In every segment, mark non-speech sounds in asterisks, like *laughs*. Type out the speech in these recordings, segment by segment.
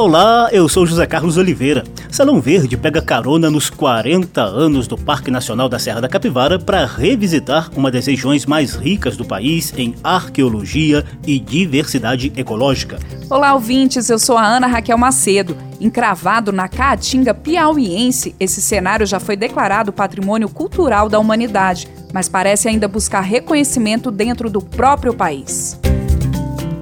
Olá, eu sou José Carlos Oliveira. Salão Verde pega carona nos 40 anos do Parque Nacional da Serra da Capivara para revisitar uma das regiões mais ricas do país em arqueologia e diversidade ecológica. Olá, ouvintes, eu sou a Ana Raquel Macedo. Encravado na Caatinga piauiense, esse cenário já foi declarado Patrimônio Cultural da Humanidade, mas parece ainda buscar reconhecimento dentro do próprio país.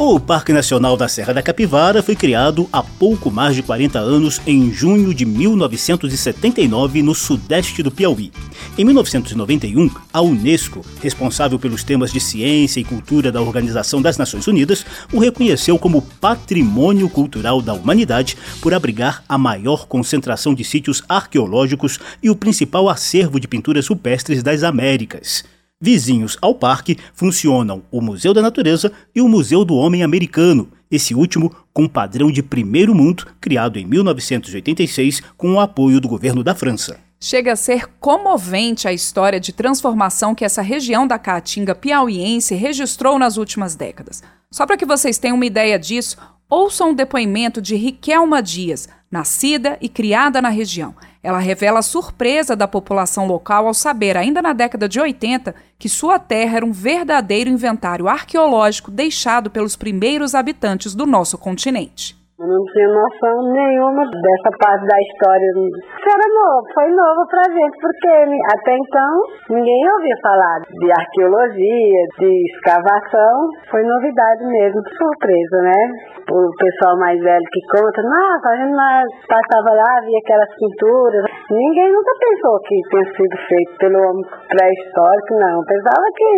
O Parque Nacional da Serra da Capivara foi criado há pouco mais de 40 anos, em junho de 1979, no sudeste do Piauí. Em 1991, a Unesco, responsável pelos temas de ciência e cultura da Organização das Nações Unidas, o reconheceu como Patrimônio Cultural da Humanidade por abrigar a maior concentração de sítios arqueológicos e o principal acervo de pinturas rupestres das Américas. Vizinhos ao parque funcionam o Museu da Natureza e o Museu do Homem Americano, esse último com padrão de primeiro mundo, criado em 1986 com o apoio do governo da França. Chega a ser comovente a história de transformação que essa região da Caatinga piauiense registrou nas últimas décadas. Só para que vocês tenham uma ideia disso, ouçam o depoimento de Riquelma Dias, nascida e criada na região. Ela revela a surpresa da população local ao saber, ainda na década de 80, que sua terra era um verdadeiro inventário arqueológico deixado pelos primeiros habitantes do nosso continente. Eu não tinha noção nenhuma dessa parte da história. Isso era novo, foi novo pra gente, porque até então ninguém ouvia falar de arqueologia, de escavação. Foi novidade mesmo, surpresa, né? O pessoal mais velho que conta, nossa, a gente passava lá, via aquelas pinturas. Ninguém nunca pensou que tinha sido feito pelo homem pré-histórico, não. Pensava que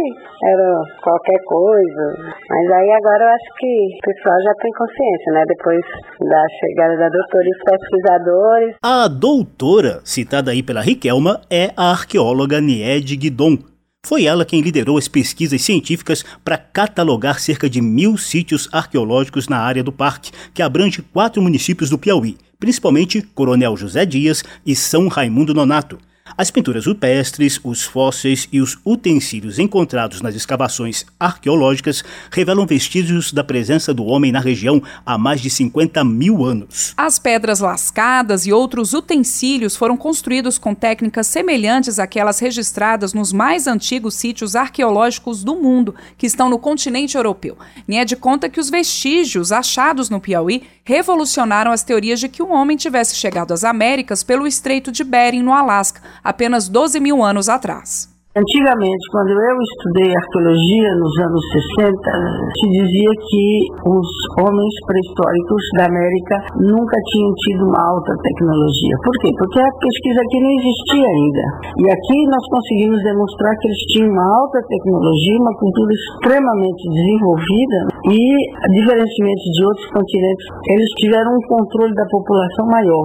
era qualquer coisa. Mas aí agora eu acho que o pessoal já tem consciência, né? Depois da chegada da doutora e os pesquisadores. A doutora, citada aí pela Riquelma, é a arqueóloga Niede Guidon. Foi ela quem liderou as pesquisas científicas para catalogar cerca de mil sítios arqueológicos na área do parque, que abrange quatro municípios do Piauí, principalmente Coronel José Dias e São Raimundo Nonato. As pinturas rupestres, os fósseis e os utensílios encontrados nas escavações arqueológicas revelam vestígios da presença do homem na região há mais de 50 mil anos. As pedras lascadas e outros utensílios foram construídos com técnicas semelhantes àquelas registradas nos mais antigos sítios arqueológicos do mundo, que estão no continente europeu. Nied conta que os vestígios achados no Piauí revolucionaram as teorias de que o homem tivesse chegado às Américas pelo Estreito de Bering, no Alasca, apenas 12 mil anos atrás. Antigamente, quando eu estudei arqueologia nos anos 60, se dizia que os homens pré-históricos da América nunca tinham tido uma alta tecnologia. Por quê? Porque a pesquisa aqui não existia ainda. E aqui nós conseguimos demonstrar que eles tinham uma alta tecnologia, uma cultura extremamente desenvolvida e, diferentemente de outros continentes, eles tiveram um controle da população maior.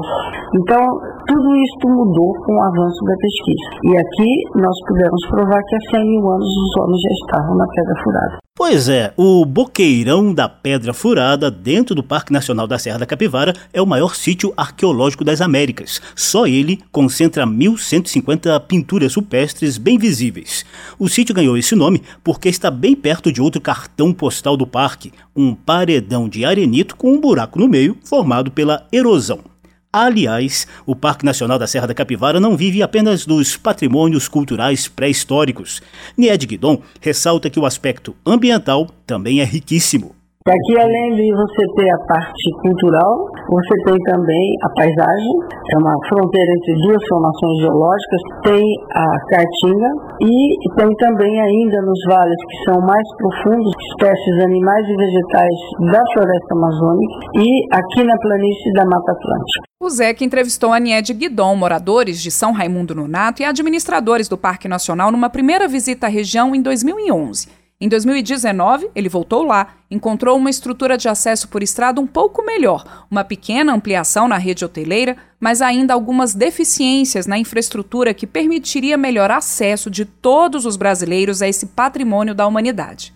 Então, tudo isso mudou com o avanço da pesquisa. E aqui nós pudemos provar que há 100 mil anos os homens já estavam na Pedra Furada. Pois é, o Boqueirão da Pedra Furada, dentro do Parque Nacional da Serra da Capivara, é o maior sítio arqueológico das Américas. Só ele concentra 1.150 pinturas rupestres bem visíveis. O sítio ganhou esse nome porque está bem perto de outro cartão postal do parque, um paredão de arenito com um buraco no meio formado pela erosão. Aliás, o Parque Nacional da Serra da Capivara não vive apenas dos patrimônios culturais pré-históricos. Nied Guidon ressalta que o aspecto ambiental também é riquíssimo. Aqui, além de você ter a parte cultural, você tem também a paisagem, é uma fronteira entre duas formações geológicas, tem a caatinga e tem também ainda nos vales que são mais profundos, espécies animais e vegetais da floresta amazônica e aqui na planície da Mata Atlântica. O que entrevistou a Niede Guidon, moradores de São Raimundo Nonato e administradores do Parque Nacional numa primeira visita à região em 2011. Em 2019, ele voltou lá, encontrou uma estrutura de acesso por estrada um pouco melhor, uma pequena ampliação na rede hoteleira, mas ainda algumas deficiências na infraestrutura que permitiria melhor acesso de todos os brasileiros a esse patrimônio da humanidade.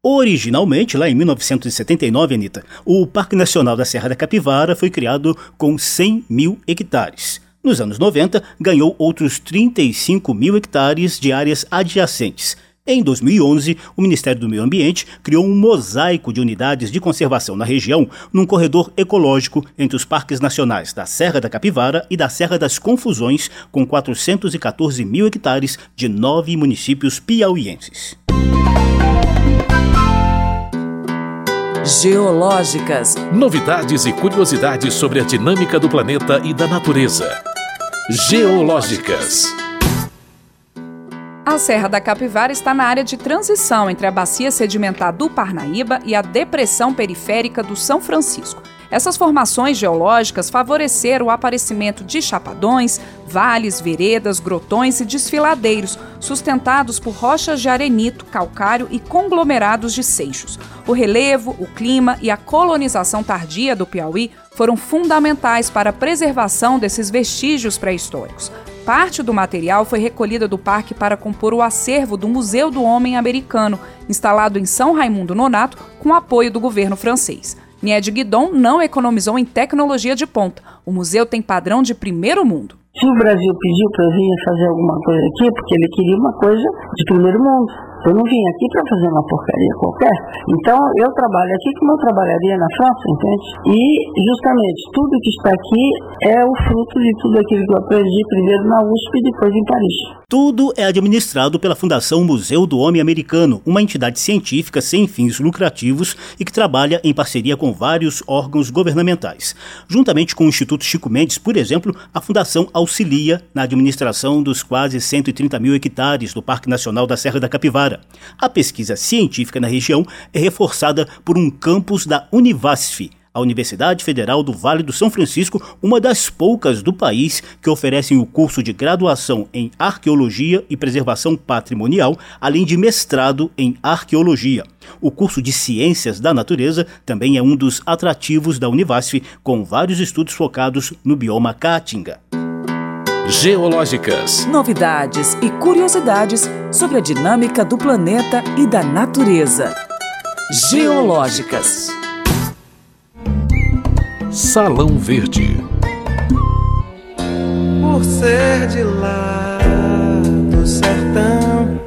Originalmente, lá em 1979, Anitta, o Parque Nacional da Serra da Capivara foi criado com 100 mil hectares. Nos anos 90, ganhou outros 35 mil hectares de áreas adjacentes. Em 2011, o Ministério do Meio Ambiente criou um mosaico de unidades de conservação na região, num corredor ecológico entre os parques nacionais da Serra da Capivara e da Serra das Confusões, com 414 mil hectares de nove municípios piauienses. Geológicas. Novidades e curiosidades sobre a dinâmica do planeta e da natureza. Geológicas. A Serra da Capivara está na área de transição entre a bacia sedimentar do Parnaíba e a depressão periférica do São Francisco. Essas formações geológicas favoreceram o aparecimento de chapadões, vales, veredas, grotões e desfiladeiros, sustentados por rochas de arenito, calcário e conglomerados de seixos. O relevo, o clima e a colonização tardia do Piauí foram fundamentais para a preservação desses vestígios pré-históricos. Parte do material foi recolhida do parque para compor o acervo do Museu do Homem Americano, instalado em São Raimundo Nonato, com apoio do governo francês. Nied Guidon não economizou em tecnologia de ponta. O museu tem padrão de primeiro mundo. Se o Brasil pediu para eu vir fazer alguma coisa aqui, porque ele queria uma coisa de primeiro mundo. Eu não vim aqui para fazer uma porcaria qualquer. Então, eu trabalho aqui como eu trabalharia na França, entende? E, justamente, tudo que está aqui é o fruto de tudo aquilo que eu aprendi primeiro na USP e depois em Paris. Tudo é administrado pela Fundação Museu do Homem Americano, uma entidade científica sem fins lucrativos e que trabalha em parceria com vários órgãos governamentais. Juntamente com o Instituto Chico Mendes, por exemplo, a Fundação auxilia na administração dos quase 130 mil hectares do Parque Nacional da Serra da Capivara. A pesquisa científica na região é reforçada por um campus da Univasf, a Universidade Federal do Vale do São Francisco, uma das poucas do país que oferecem o curso de graduação em Arqueologia e Preservação Patrimonial, além de mestrado em Arqueologia. O curso de Ciências da Natureza também é um dos atrativos da Univasf, com vários estudos focados no bioma Caatinga geológicas, novidades e curiosidades sobre a dinâmica do planeta e da natureza. Geológicas. Salão Verde. Por ser de lá do sertão,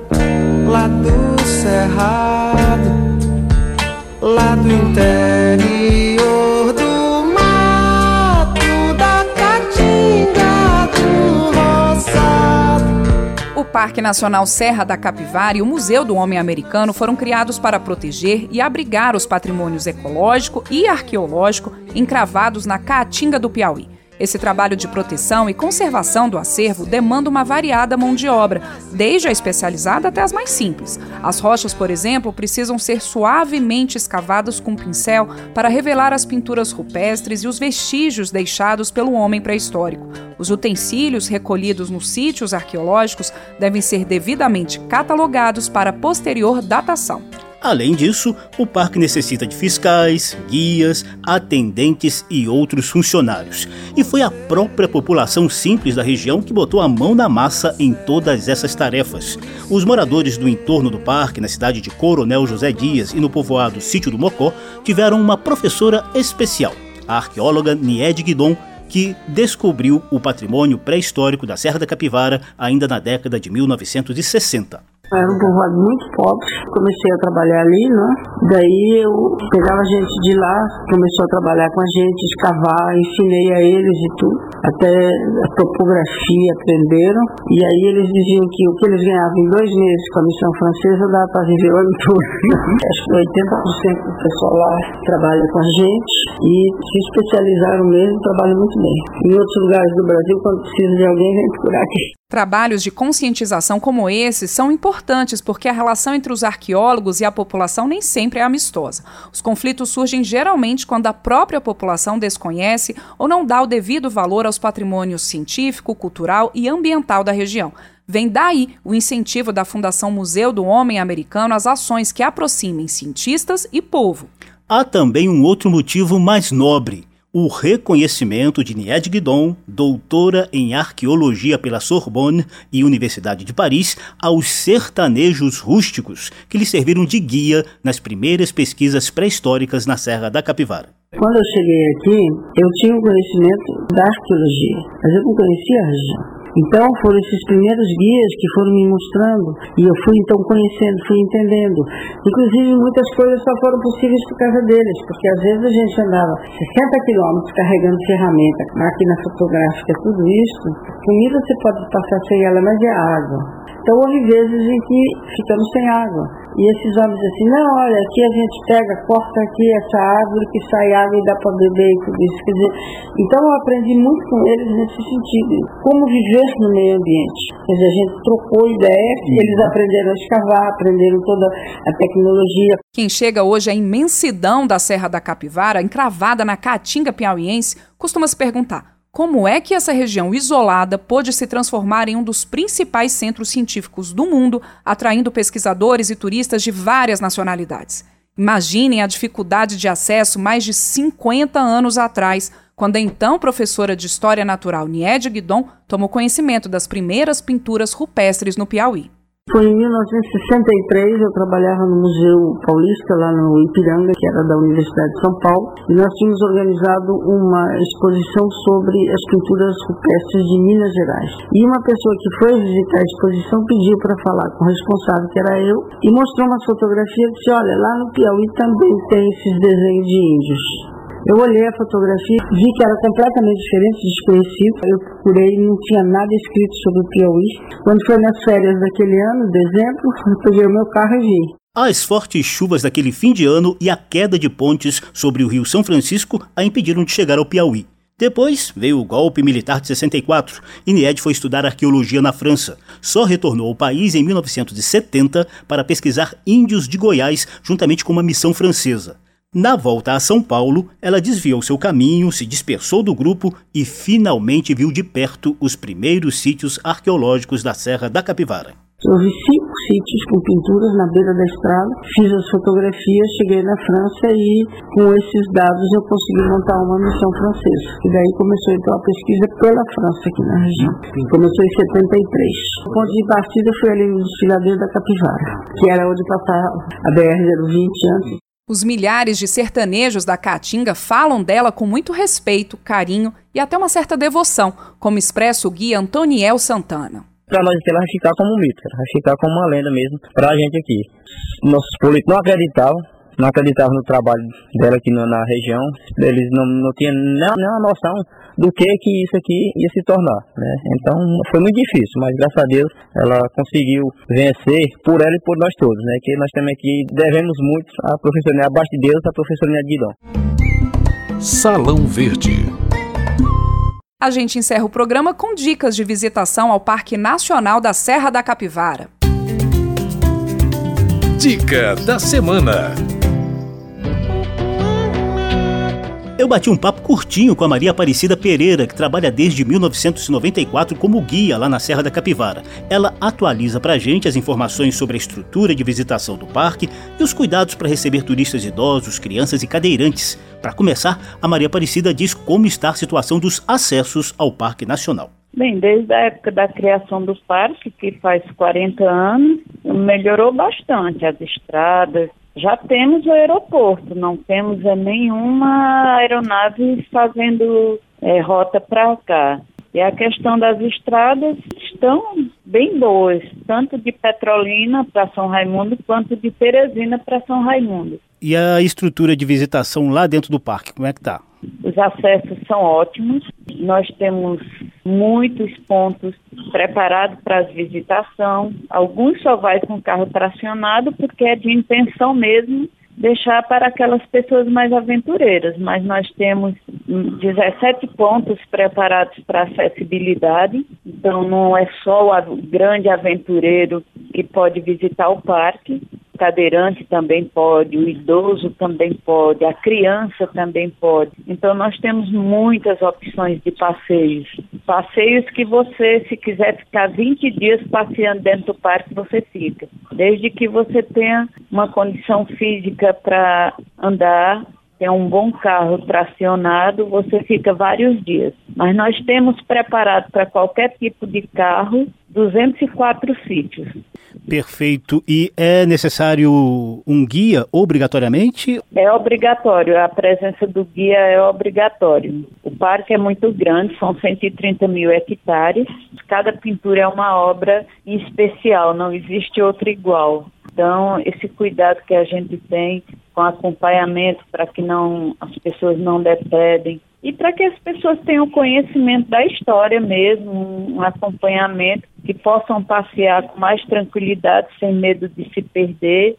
lá do cerrado, lá do interior Parque Nacional Serra da Capivara e o Museu do Homem Americano foram criados para proteger e abrigar os patrimônios ecológico e arqueológico encravados na Caatinga do Piauí. Esse trabalho de proteção e conservação do acervo demanda uma variada mão de obra, desde a especializada até as mais simples. As rochas, por exemplo, precisam ser suavemente escavadas com pincel para revelar as pinturas rupestres e os vestígios deixados pelo homem pré-histórico. Os utensílios recolhidos nos sítios arqueológicos devem ser devidamente catalogados para posterior datação. Além disso, o parque necessita de fiscais, guias, atendentes e outros funcionários. E foi a própria população simples da região que botou a mão na massa em todas essas tarefas. Os moradores do entorno do parque, na cidade de Coronel José Dias e no povoado Sítio do Mocó, tiveram uma professora especial, a arqueóloga Nied Guidon, que descobriu o patrimônio pré-histórico da Serra da Capivara ainda na década de 1960. Era um povoado muito pobre. Comecei a trabalhar ali, né? Daí eu pegava gente de lá, começou a trabalhar com a gente, escavar, ensinei a eles e tudo. Até a topografia aprenderam. E aí eles diziam que o que eles ganhavam em dois meses com a missão francesa dava para viver o ano todo. *laughs* Acho que 80% do pessoal lá trabalha com a gente e se especializaram mesmo, trabalham muito bem. Em outros lugares do Brasil, quando precisa de alguém, vem procurar aqui. Trabalhos de conscientização como esses são importantes porque a relação entre os arqueólogos e a população nem sempre é amistosa. Os conflitos surgem geralmente quando a própria população desconhece ou não dá o devido valor aos patrimônios científico, cultural e ambiental da região. Vem daí o incentivo da Fundação Museu do Homem Americano às ações que aproximem cientistas e povo. Há também um outro motivo mais nobre o reconhecimento de Nied Guidon, doutora em arqueologia pela Sorbonne e Universidade de Paris, aos sertanejos rústicos que lhe serviram de guia nas primeiras pesquisas pré-históricas na Serra da Capivara. Quando eu cheguei aqui, eu tinha um conhecimento da arqueologia, mas eu não conhecia a região. Então foram esses primeiros guias que foram me mostrando e eu fui então conhecendo, fui entendendo. Inclusive muitas coisas só foram possíveis por causa deles, porque às vezes a gente andava 60 quilômetros carregando ferramenta, máquina fotográfica, tudo isso. Comida você pode passar sem ela, mas é água. Então houve vezes em que ficamos sem água. E esses homens assim, não, olha, aqui a gente pega, corta aqui essa árvore que sai água e dá para beber e tudo isso. Quer dizer, então eu aprendi muito com eles nesse sentido. Como viver no meio ambiente. Quer dizer, a gente trocou ideia, eles aprenderam a escavar, aprenderam toda a tecnologia. Quem chega hoje à imensidão da Serra da Capivara, encravada na Caatinga piauiense, costuma se perguntar como é que essa região isolada pôde se transformar em um dos principais centros científicos do mundo, atraindo pesquisadores e turistas de várias nacionalidades? Imaginem a dificuldade de acesso mais de 50 anos atrás, quando a então professora de História Natural Niede Guidon tomou conhecimento das primeiras pinturas rupestres no Piauí. Foi em 1963, eu trabalhava no Museu Paulista, lá no Ipiranga, que era da Universidade de São Paulo, e nós tínhamos organizado uma exposição sobre as pinturas rupestres de Minas Gerais. E uma pessoa que foi visitar a exposição pediu para falar com o responsável, que era eu, e mostrou uma fotografia e disse, olha, lá no Piauí também tem esses desenhos de índios. Eu olhei a fotografia, vi que era completamente diferente, desconhecido. Eu procurei, não tinha nada escrito sobre o Piauí. Quando foi nas férias daquele ano, dezembro, eu peguei o meu carro e vi. As fortes chuvas daquele fim de ano e a queda de pontes sobre o Rio São Francisco a impediram de chegar ao Piauí. Depois veio o golpe militar de 64 e Nied foi estudar arqueologia na França. Só retornou ao país em 1970 para pesquisar índios de Goiás juntamente com uma missão francesa. Na volta a São Paulo, ela desviou seu caminho, se dispersou do grupo e finalmente viu de perto os primeiros sítios arqueológicos da Serra da Capivara. Eu vi cinco sítios com pinturas na beira da estrada, fiz as fotografias, cheguei na França e com esses dados eu consegui montar uma missão francesa. E daí começou então a pesquisa pela França aqui na região. Começou em 73. O ponto de partida foi ali no desfiladeiro da Capivara, que era onde passava a BR-020 antes. Os milhares de sertanejos da Caatinga falam dela com muito respeito, carinho e até uma certa devoção, como expressa o guia Antoniel Santana. Para nós ela vai ficar como um mito, vai ficar como uma lenda mesmo para a gente aqui. Nossos políticos não acreditavam, não acreditavam no trabalho dela aqui na região, eles não, não tinham nenhuma noção do que que isso aqui ia se tornar, né? Então foi muito difícil, mas graças a Deus ela conseguiu vencer por ela e por nós todos, né? Que nós também aqui devemos muito à professora, abaixo de Deus, à professora Guidon. Salão Verde. A gente encerra o programa com dicas de visitação ao Parque Nacional da Serra da Capivara. Dica da semana. Eu bati um papo curtinho com a Maria Aparecida Pereira, que trabalha desde 1994 como guia lá na Serra da Capivara. Ela atualiza pra gente as informações sobre a estrutura de visitação do parque e os cuidados para receber turistas idosos, crianças e cadeirantes. Para começar, a Maria Aparecida diz como está a situação dos acessos ao Parque Nacional. Bem, desde a época da criação do parque, que faz 40 anos, melhorou bastante as estradas, já temos o aeroporto, não temos nenhuma aeronave fazendo é, rota para cá. E a questão das estradas estão bem boas, tanto de Petrolina para São Raimundo quanto de Teresina para São Raimundo. E a estrutura de visitação lá dentro do parque, como é que está? Os acessos são ótimos. Nós temos muitos pontos preparados para a visitação. Alguns só vai com carro tracionado porque é de intenção mesmo deixar para aquelas pessoas mais aventureiras, mas nós temos 17 pontos preparados para acessibilidade, então não é só o grande aventureiro que pode visitar o parque, cadeirante também pode, o idoso também pode, a criança também pode. Então nós temos muitas opções de passeios. Passeios que você, se quiser ficar 20 dias passeando dentro do parque, você fica. Desde que você tenha uma condição física para andar, tem um bom carro tracionado, você fica vários dias. Mas nós temos preparado para qualquer tipo de carro 204 sítios. Perfeito. E é necessário um guia obrigatoriamente? É obrigatório. A presença do guia é obrigatório. O parque é muito grande, são 130 mil hectares. Cada pintura é uma obra especial, não existe outra igual. Então, esse cuidado que a gente tem com acompanhamento para que não as pessoas não depredem e para que as pessoas tenham conhecimento da história mesmo, um acompanhamento que possam passear com mais tranquilidade, sem medo de se perder.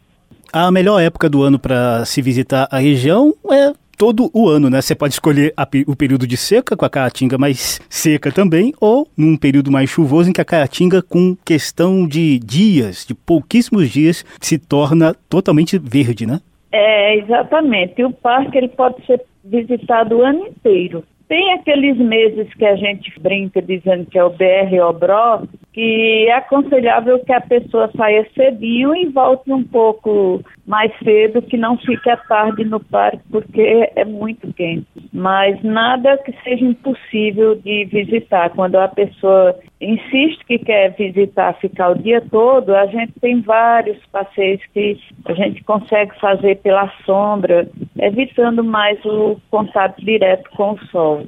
A melhor época do ano para se visitar a região é todo o ano, né? Você pode escolher a, o período de seca, com a caatinga mais seca também, ou num período mais chuvoso, em que a caatinga, com questão de dias, de pouquíssimos dias, se torna totalmente verde, né? É, exatamente. E o parque ele pode ser visitado o ano inteiro. Tem aqueles meses que a gente brinca dizendo que é o BR Obró, que é aconselhável que a pessoa saia cedinho e volte um pouco mais cedo, que não fique à tarde no parque, porque é muito quente. Mas nada que seja impossível de visitar. Quando a pessoa insiste que quer visitar, ficar o dia todo, a gente tem vários passeios que a gente consegue fazer pela sombra, evitando mais o contato direto com o sol.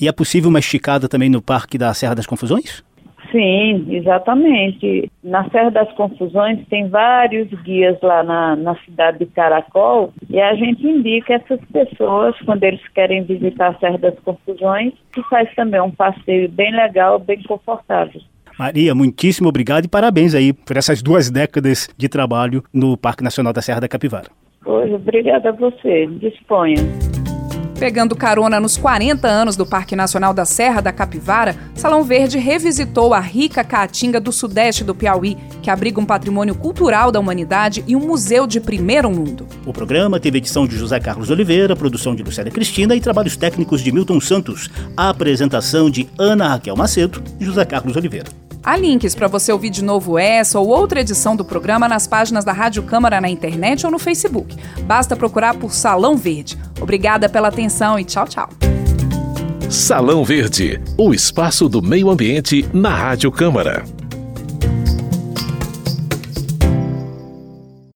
E é possível uma esticada também no Parque da Serra das Confusões? Sim, exatamente. Na Serra das Confusões tem vários guias lá na, na cidade de Caracol e a gente indica essas pessoas, quando eles querem visitar a Serra das Confusões, que faz também um passeio bem legal, bem confortável. Maria, muitíssimo obrigado e parabéns aí por essas duas décadas de trabalho no Parque Nacional da Serra da Capivara. Pois, obrigada a você. Disponha. Pegando carona nos 40 anos do Parque Nacional da Serra da Capivara, Salão Verde revisitou a rica caatinga do sudeste do Piauí, que abriga um patrimônio cultural da humanidade e um museu de primeiro mundo. O programa teve edição de José Carlos Oliveira, produção de Lucélia Cristina e trabalhos técnicos de Milton Santos. A apresentação de Ana Raquel Macedo e José Carlos Oliveira. Há links para você ouvir de novo essa ou outra edição do programa nas páginas da Rádio Câmara na internet ou no Facebook. Basta procurar por Salão Verde. Obrigada pela atenção e tchau, tchau. Salão Verde, o espaço do meio ambiente na Rádio Câmara.